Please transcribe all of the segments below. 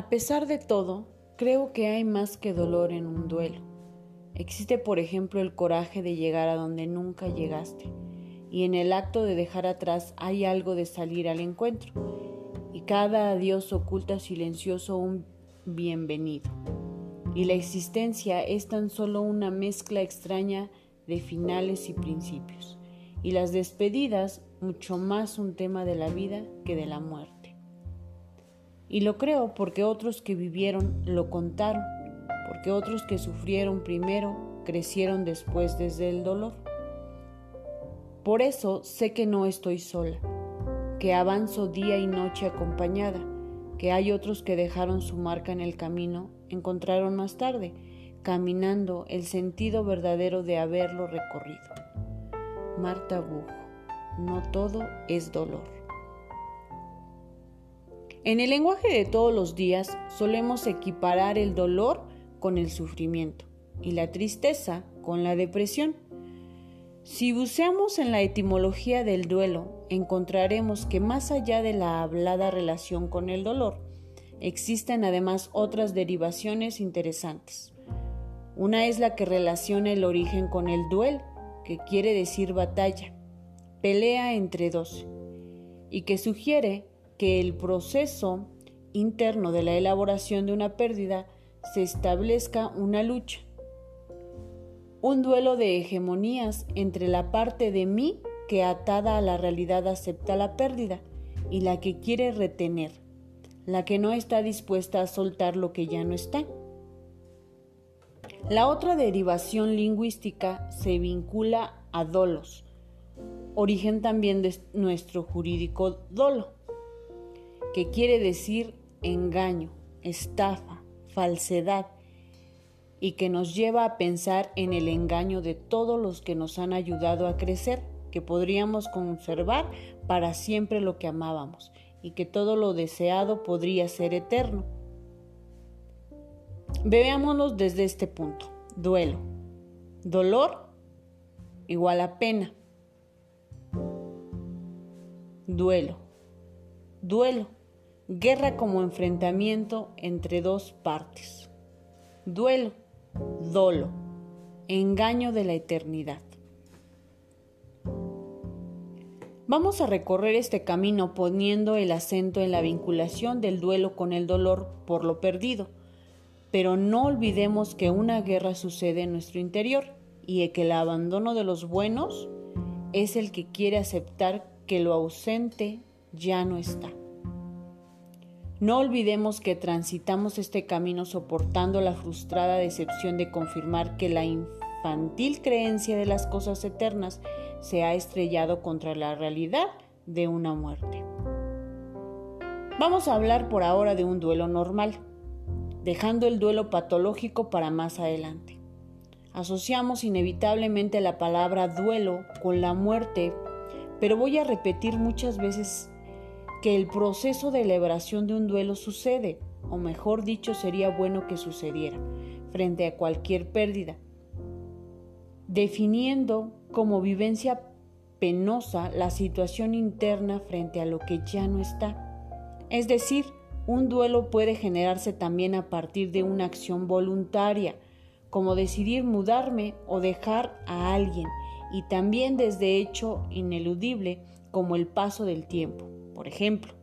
A pesar de todo, creo que hay más que dolor en un duelo. Existe, por ejemplo, el coraje de llegar a donde nunca llegaste, y en el acto de dejar atrás hay algo de salir al encuentro, y cada adiós oculta silencioso un bienvenido. Y la existencia es tan solo una mezcla extraña de finales y principios, y las despedidas mucho más un tema de la vida que de la muerte. Y lo creo porque otros que vivieron lo contaron, porque otros que sufrieron primero crecieron después desde el dolor. Por eso sé que no estoy sola, que avanzo día y noche acompañada, que hay otros que dejaron su marca en el camino, encontraron más tarde, caminando el sentido verdadero de haberlo recorrido. Marta Bujo, no todo es dolor. En el lenguaje de todos los días solemos equiparar el dolor con el sufrimiento y la tristeza con la depresión. Si buceamos en la etimología del duelo, encontraremos que más allá de la hablada relación con el dolor, existen además otras derivaciones interesantes. Una es la que relaciona el origen con el duel, que quiere decir batalla, pelea entre dos, y que sugiere que el proceso interno de la elaboración de una pérdida se establezca una lucha un duelo de hegemonías entre la parte de mí que atada a la realidad acepta la pérdida y la que quiere retener, la que no está dispuesta a soltar lo que ya no está. La otra derivación lingüística se vincula a dolos, origen también de nuestro jurídico dolo, que quiere decir engaño, estafa, falsedad, y que nos lleva a pensar en el engaño de todos los que nos han ayudado a crecer, que podríamos conservar para siempre lo que amábamos y que todo lo deseado podría ser eterno. Veámonos desde este punto. Duelo. Dolor igual a pena. Duelo. Duelo. Guerra como enfrentamiento entre dos partes. Duelo dolo, engaño de la eternidad. Vamos a recorrer este camino poniendo el acento en la vinculación del duelo con el dolor por lo perdido, pero no olvidemos que una guerra sucede en nuestro interior y que el abandono de los buenos es el que quiere aceptar que lo ausente ya no está. No olvidemos que transitamos este camino soportando la frustrada decepción de confirmar que la infantil creencia de las cosas eternas se ha estrellado contra la realidad de una muerte. Vamos a hablar por ahora de un duelo normal, dejando el duelo patológico para más adelante. Asociamos inevitablemente la palabra duelo con la muerte, pero voy a repetir muchas veces que el proceso de elaboración de un duelo sucede, o mejor dicho, sería bueno que sucediera, frente a cualquier pérdida, definiendo como vivencia penosa la situación interna frente a lo que ya no está. Es decir, un duelo puede generarse también a partir de una acción voluntaria, como decidir mudarme o dejar a alguien, y también desde hecho ineludible como el paso del tiempo por ejemplo.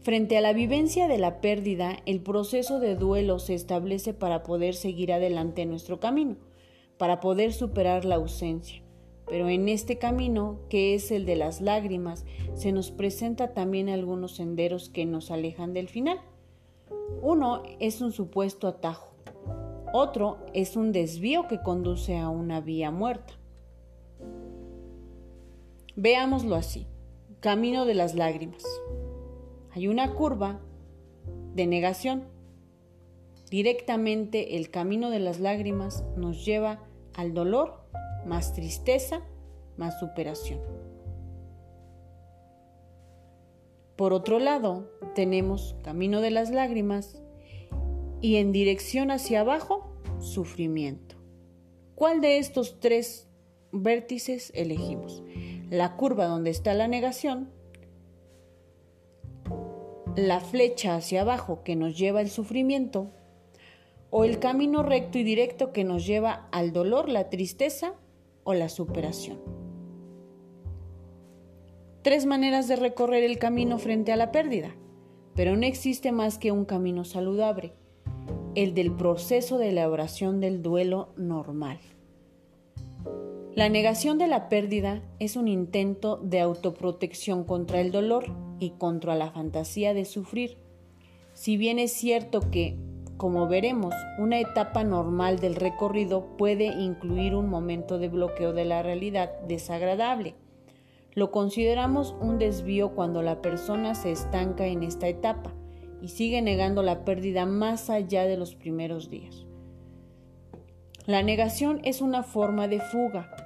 Frente a la vivencia de la pérdida, el proceso de duelo se establece para poder seguir adelante en nuestro camino, para poder superar la ausencia. Pero en este camino, que es el de las lágrimas, se nos presenta también algunos senderos que nos alejan del final. Uno es un supuesto atajo, otro es un desvío que conduce a una vía muerta. Veámoslo así. Camino de las lágrimas. Hay una curva de negación. Directamente el camino de las lágrimas nos lleva al dolor, más tristeza, más superación. Por otro lado, tenemos camino de las lágrimas y en dirección hacia abajo, sufrimiento. ¿Cuál de estos tres vértices elegimos? La curva donde está la negación la flecha hacia abajo que nos lleva al sufrimiento o el camino recto y directo que nos lleva al dolor, la tristeza o la superación. Tres maneras de recorrer el camino frente a la pérdida, pero no existe más que un camino saludable, el del proceso de elaboración del duelo normal. La negación de la pérdida es un intento de autoprotección contra el dolor y contra la fantasía de sufrir. Si bien es cierto que, como veremos, una etapa normal del recorrido puede incluir un momento de bloqueo de la realidad desagradable, lo consideramos un desvío cuando la persona se estanca en esta etapa y sigue negando la pérdida más allá de los primeros días. La negación es una forma de fuga,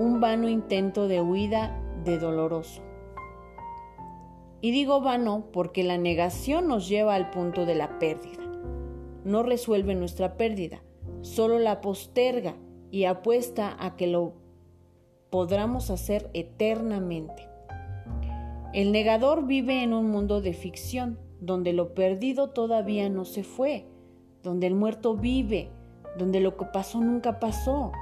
un vano intento de huida de doloroso. Y digo vano porque la negación nos lleva al punto de la pérdida. No resuelve nuestra pérdida, solo la posterga y apuesta a que lo podamos hacer eternamente. El negador vive en un mundo de ficción, donde lo perdido todavía no se fue, donde el muerto vive, donde lo que pasó nunca pasó.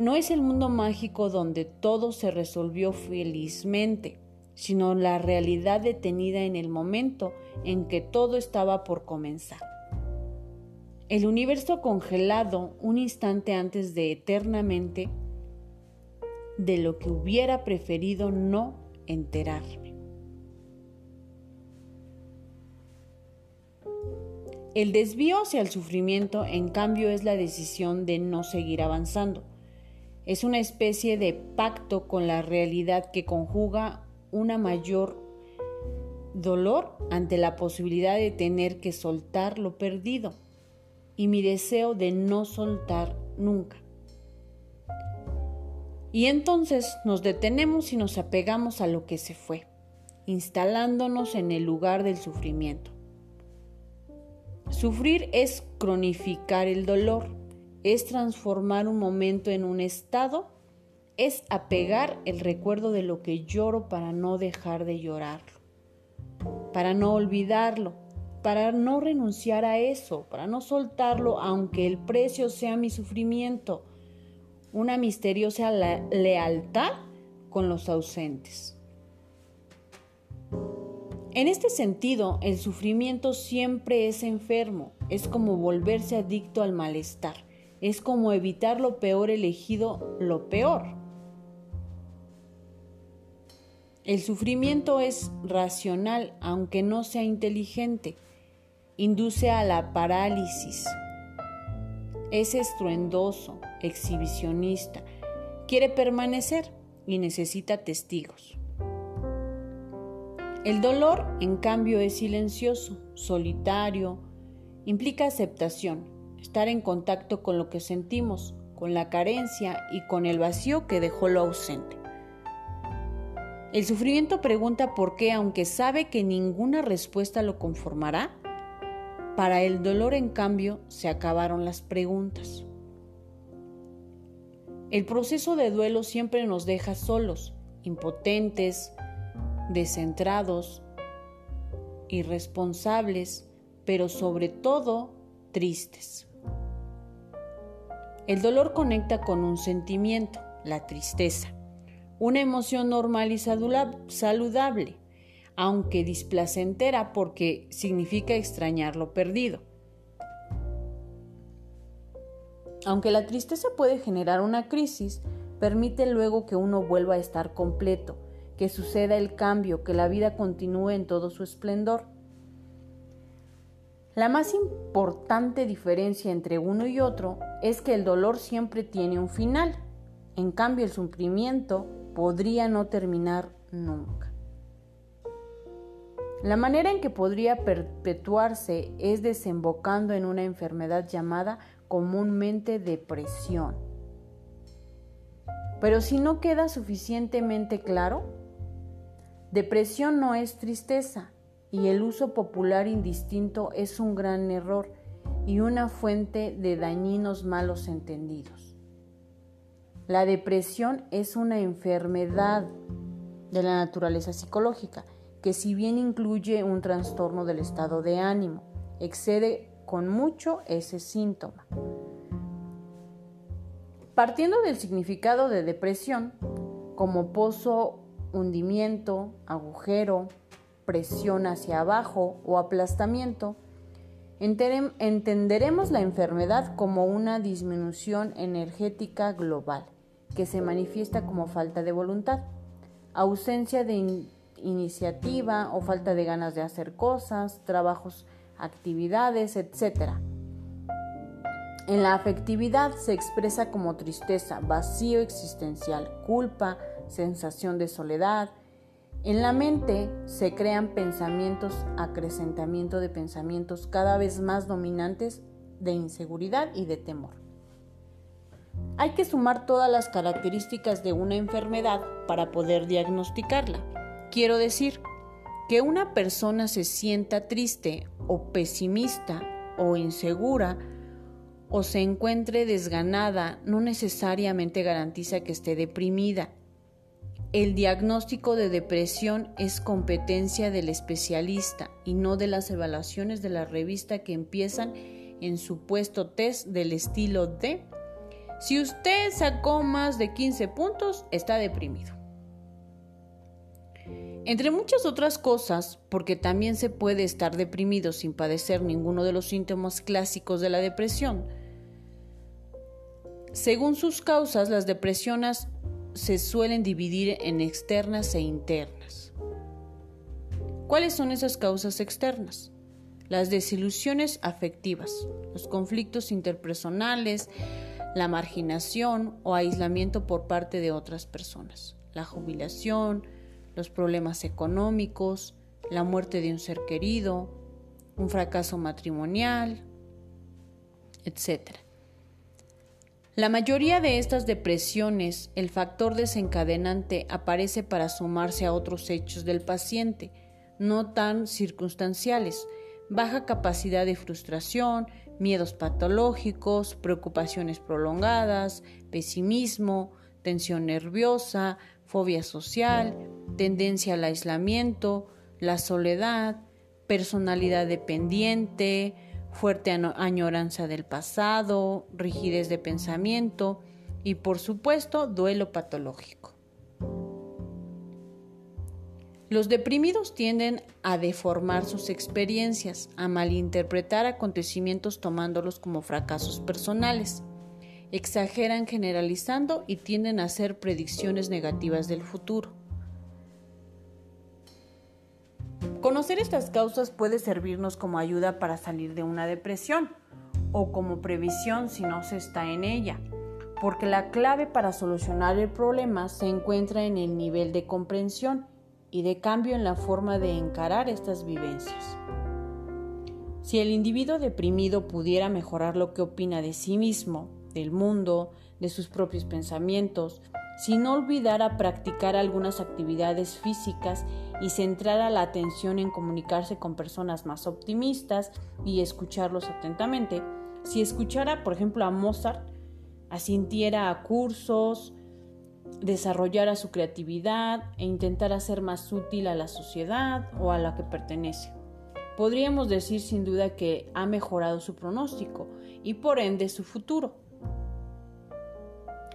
No es el mundo mágico donde todo se resolvió felizmente, sino la realidad detenida en el momento en que todo estaba por comenzar. El universo congelado un instante antes de eternamente de lo que hubiera preferido no enterarme. El desvío hacia el sufrimiento, en cambio, es la decisión de no seguir avanzando. Es una especie de pacto con la realidad que conjuga una mayor dolor ante la posibilidad de tener que soltar lo perdido y mi deseo de no soltar nunca. Y entonces nos detenemos y nos apegamos a lo que se fue, instalándonos en el lugar del sufrimiento. Sufrir es cronificar el dolor, es transformar un momento en un estado, es apegar el recuerdo de lo que lloro para no dejar de llorarlo, para no olvidarlo, para no renunciar a eso, para no soltarlo aunque el precio sea mi sufrimiento, una misteriosa lealtad con los ausentes. En este sentido, el sufrimiento siempre es enfermo, es como volverse adicto al malestar, es como evitar lo peor elegido lo peor. El sufrimiento es racional, aunque no sea inteligente, induce a la parálisis, es estruendoso, exhibicionista, quiere permanecer y necesita testigos. El dolor, en cambio, es silencioso, solitario, implica aceptación, estar en contacto con lo que sentimos, con la carencia y con el vacío que dejó lo ausente. El sufrimiento pregunta por qué, aunque sabe que ninguna respuesta lo conformará, para el dolor, en cambio, se acabaron las preguntas. El proceso de duelo siempre nos deja solos, impotentes, descentrados, irresponsables, pero sobre todo tristes. El dolor conecta con un sentimiento, la tristeza, una emoción normal y saludable, aunque displacentera porque significa extrañar lo perdido. Aunque la tristeza puede generar una crisis, permite luego que uno vuelva a estar completo, que suceda el cambio, que la vida continúe en todo su esplendor. La más importante diferencia entre uno y otro es que el dolor siempre tiene un final, en cambio el sufrimiento podría no terminar nunca. La manera en que podría perpetuarse es desembocando en una enfermedad llamada comúnmente depresión. Pero si no queda suficientemente claro, depresión no es tristeza y el uso popular indistinto es un gran error y una fuente de dañinos malos entendidos. La depresión es una enfermedad de la naturaleza psicológica que si bien incluye un trastorno del estado de ánimo, excede con mucho ese síntoma. Partiendo del significado de depresión, como pozo, hundimiento, agujero, presión hacia abajo o aplastamiento, entenderemos la enfermedad como una disminución energética global que se manifiesta como falta de voluntad, ausencia de iniciativa o falta de ganas de hacer cosas, trabajos, actividades, etc. En la afectividad se expresa como tristeza, vacío existencial, culpa, sensación de soledad. En la mente se crean pensamientos, acrecentamiento de pensamientos cada vez más dominantes de inseguridad y de temor. Hay que sumar todas las características de una enfermedad para poder diagnosticarla. Quiero decir, que una persona se sienta triste o pesimista o insegura o se encuentre desganada no necesariamente garantiza que esté deprimida. El diagnóstico de depresión es competencia del especialista y no de las evaluaciones de la revista que empiezan en supuesto test del estilo de si usted sacó más de 15 puntos, está deprimido. Entre muchas otras cosas, porque también se puede estar deprimido sin padecer ninguno de los síntomas clásicos de la depresión. Según sus causas, las depresiones se suelen dividir en externas e internas. ¿Cuáles son esas causas externas? Las desilusiones afectivas, los conflictos interpersonales, la marginación o aislamiento por parte de otras personas, la jubilación, los problemas económicos, la muerte de un ser querido, un fracaso matrimonial, etc. La mayoría de estas depresiones, el factor desencadenante aparece para sumarse a otros hechos del paciente, no tan circunstanciales, baja capacidad de frustración, miedos patológicos, preocupaciones prolongadas, pesimismo, tensión nerviosa, fobia social, tendencia al aislamiento, la soledad, personalidad dependiente, fuerte añoranza del pasado, rigidez de pensamiento y por supuesto duelo patológico. Los deprimidos tienden a deformar sus experiencias, a malinterpretar acontecimientos tomándolos como fracasos personales. Exageran generalizando y tienden a hacer predicciones negativas del futuro. Conocer estas causas puede servirnos como ayuda para salir de una depresión o como previsión si no se está en ella, porque la clave para solucionar el problema se encuentra en el nivel de comprensión y de cambio en la forma de encarar estas vivencias. Si el individuo deprimido pudiera mejorar lo que opina de sí mismo, del mundo, de sus propios pensamientos, si no olvidara practicar algunas actividades físicas y centrara la atención en comunicarse con personas más optimistas y escucharlos atentamente, si escuchara, por ejemplo, a Mozart, asintiera a cursos, desarrollara su creatividad e intentar ser más útil a la sociedad o a la que pertenece. Podríamos decir sin duda que ha mejorado su pronóstico y por ende su futuro.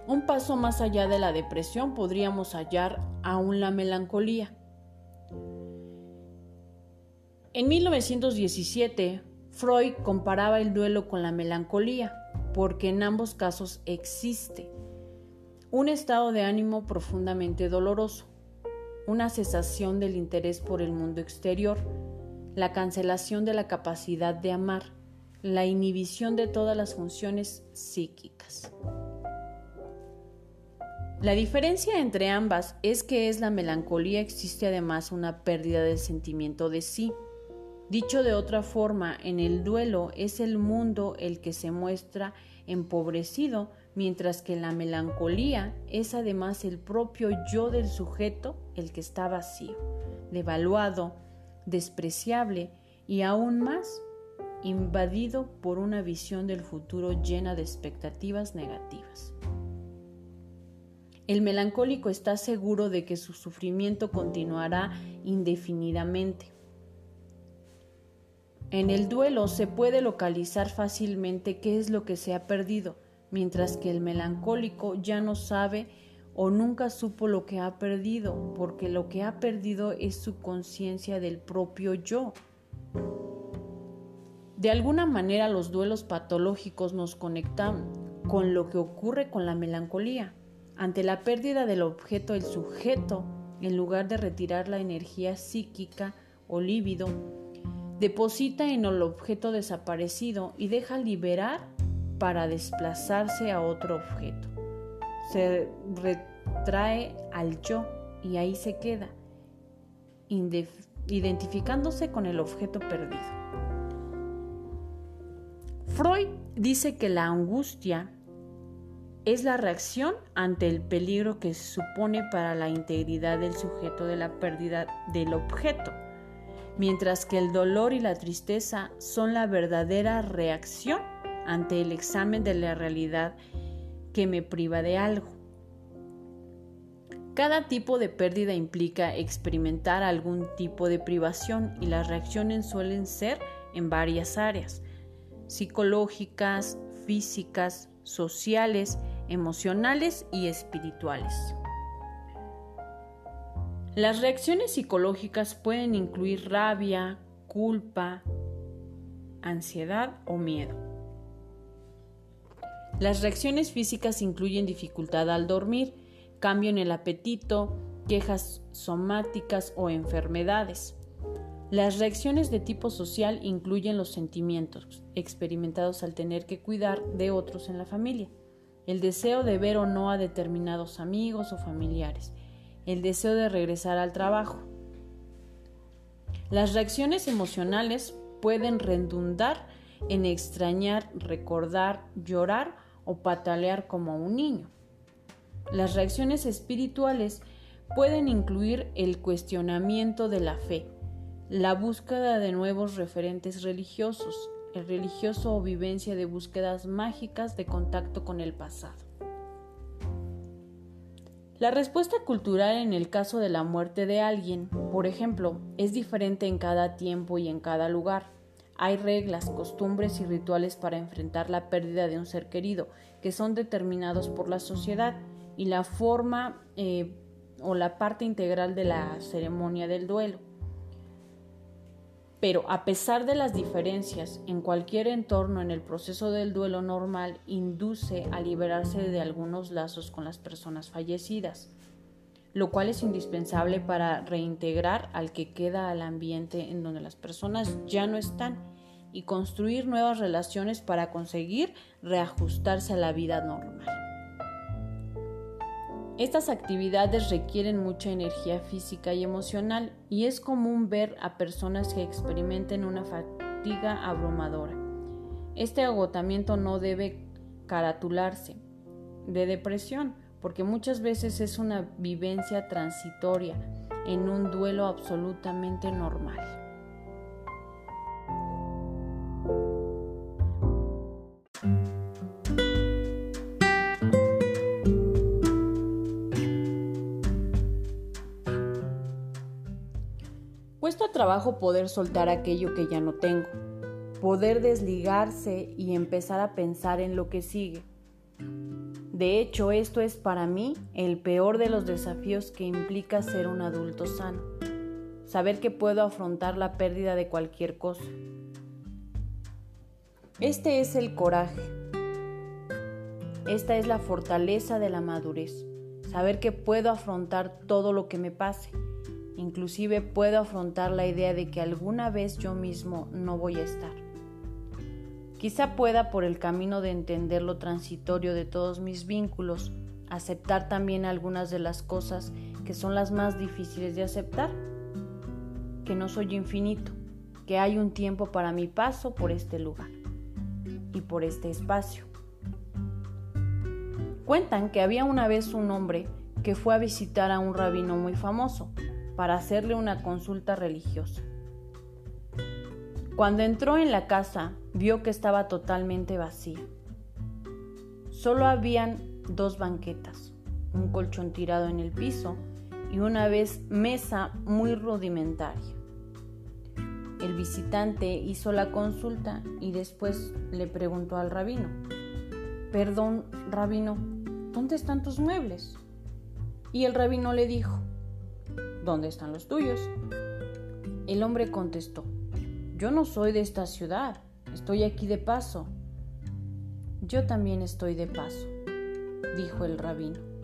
Un paso más allá de la depresión podríamos hallar aún la melancolía. En 1917, Freud comparaba el duelo con la melancolía, porque en ambos casos existe un estado de ánimo profundamente doloroso, una cesación del interés por el mundo exterior, la cancelación de la capacidad de amar, la inhibición de todas las funciones psíquicas. La diferencia entre ambas es que es la melancolía existe además una pérdida del sentimiento de sí. Dicho de otra forma, en el duelo es el mundo el que se muestra empobrecido mientras que la melancolía es además el propio yo del sujeto el que está vacío, devaluado, despreciable y aún más invadido por una visión del futuro llena de expectativas negativas. El melancólico está seguro de que su sufrimiento continuará indefinidamente. En el duelo se puede localizar fácilmente qué es lo que se ha perdido, mientras que el melancólico ya no sabe o nunca supo lo que ha perdido, porque lo que ha perdido es su conciencia del propio yo. De alguna manera los duelos patológicos nos conectan con lo que ocurre con la melancolía. Ante la pérdida del objeto, el sujeto, en lugar de retirar la energía psíquica o líbido, deposita en el objeto desaparecido y deja liberar para desplazarse a otro objeto se retrae al yo y ahí se queda, identificándose con el objeto perdido. Freud dice que la angustia es la reacción ante el peligro que se supone para la integridad del sujeto de la pérdida del objeto, mientras que el dolor y la tristeza son la verdadera reacción ante el examen de la realidad que me priva de algo. Cada tipo de pérdida implica experimentar algún tipo de privación y las reacciones suelen ser en varias áreas, psicológicas, físicas, sociales, emocionales y espirituales. Las reacciones psicológicas pueden incluir rabia, culpa, ansiedad o miedo. Las reacciones físicas incluyen dificultad al dormir, cambio en el apetito, quejas somáticas o enfermedades. Las reacciones de tipo social incluyen los sentimientos experimentados al tener que cuidar de otros en la familia, el deseo de ver o no a determinados amigos o familiares, el deseo de regresar al trabajo. Las reacciones emocionales pueden redundar en extrañar, recordar, llorar o patalear como un niño. Las reacciones espirituales pueden incluir el cuestionamiento de la fe, la búsqueda de nuevos referentes religiosos, el religioso o vivencia de búsquedas mágicas de contacto con el pasado. La respuesta cultural en el caso de la muerte de alguien, por ejemplo, es diferente en cada tiempo y en cada lugar. Hay reglas, costumbres y rituales para enfrentar la pérdida de un ser querido, que son determinados por la sociedad y la forma eh, o la parte integral de la ceremonia del duelo. Pero a pesar de las diferencias, en cualquier entorno en el proceso del duelo normal induce a liberarse de algunos lazos con las personas fallecidas lo cual es indispensable para reintegrar al que queda al ambiente en donde las personas ya no están y construir nuevas relaciones para conseguir reajustarse a la vida normal. Estas actividades requieren mucha energía física y emocional y es común ver a personas que experimenten una fatiga abrumadora. Este agotamiento no debe caratularse de depresión, porque muchas veces es una vivencia transitoria en un duelo absolutamente normal. Trabajo poder soltar aquello que ya no tengo, poder desligarse y empezar a pensar en lo que sigue de hecho, esto es para mí el peor de los desafíos que implica ser un adulto sano. Saber que puedo afrontar la pérdida de cualquier cosa. Este es el coraje. Esta es la fortaleza de la madurez. Saber que puedo afrontar todo lo que me pase. Inclusive puedo afrontar la idea de que alguna vez yo mismo no voy a estar. Quizá pueda, por el camino de entender lo transitorio de todos mis vínculos, aceptar también algunas de las cosas que son las más difíciles de aceptar, que no soy infinito, que hay un tiempo para mi paso por este lugar y por este espacio. Cuentan que había una vez un hombre que fue a visitar a un rabino muy famoso para hacerle una consulta religiosa. Cuando entró en la casa, vio que estaba totalmente vacía. Solo habían dos banquetas, un colchón tirado en el piso y una vez mesa muy rudimentaria. El visitante hizo la consulta y después le preguntó al rabino, Perdón, rabino, ¿dónde están tus muebles? Y el rabino le dijo, ¿dónde están los tuyos? El hombre contestó, yo no soy de esta ciudad, estoy aquí de paso. Yo también estoy de paso, dijo el rabino.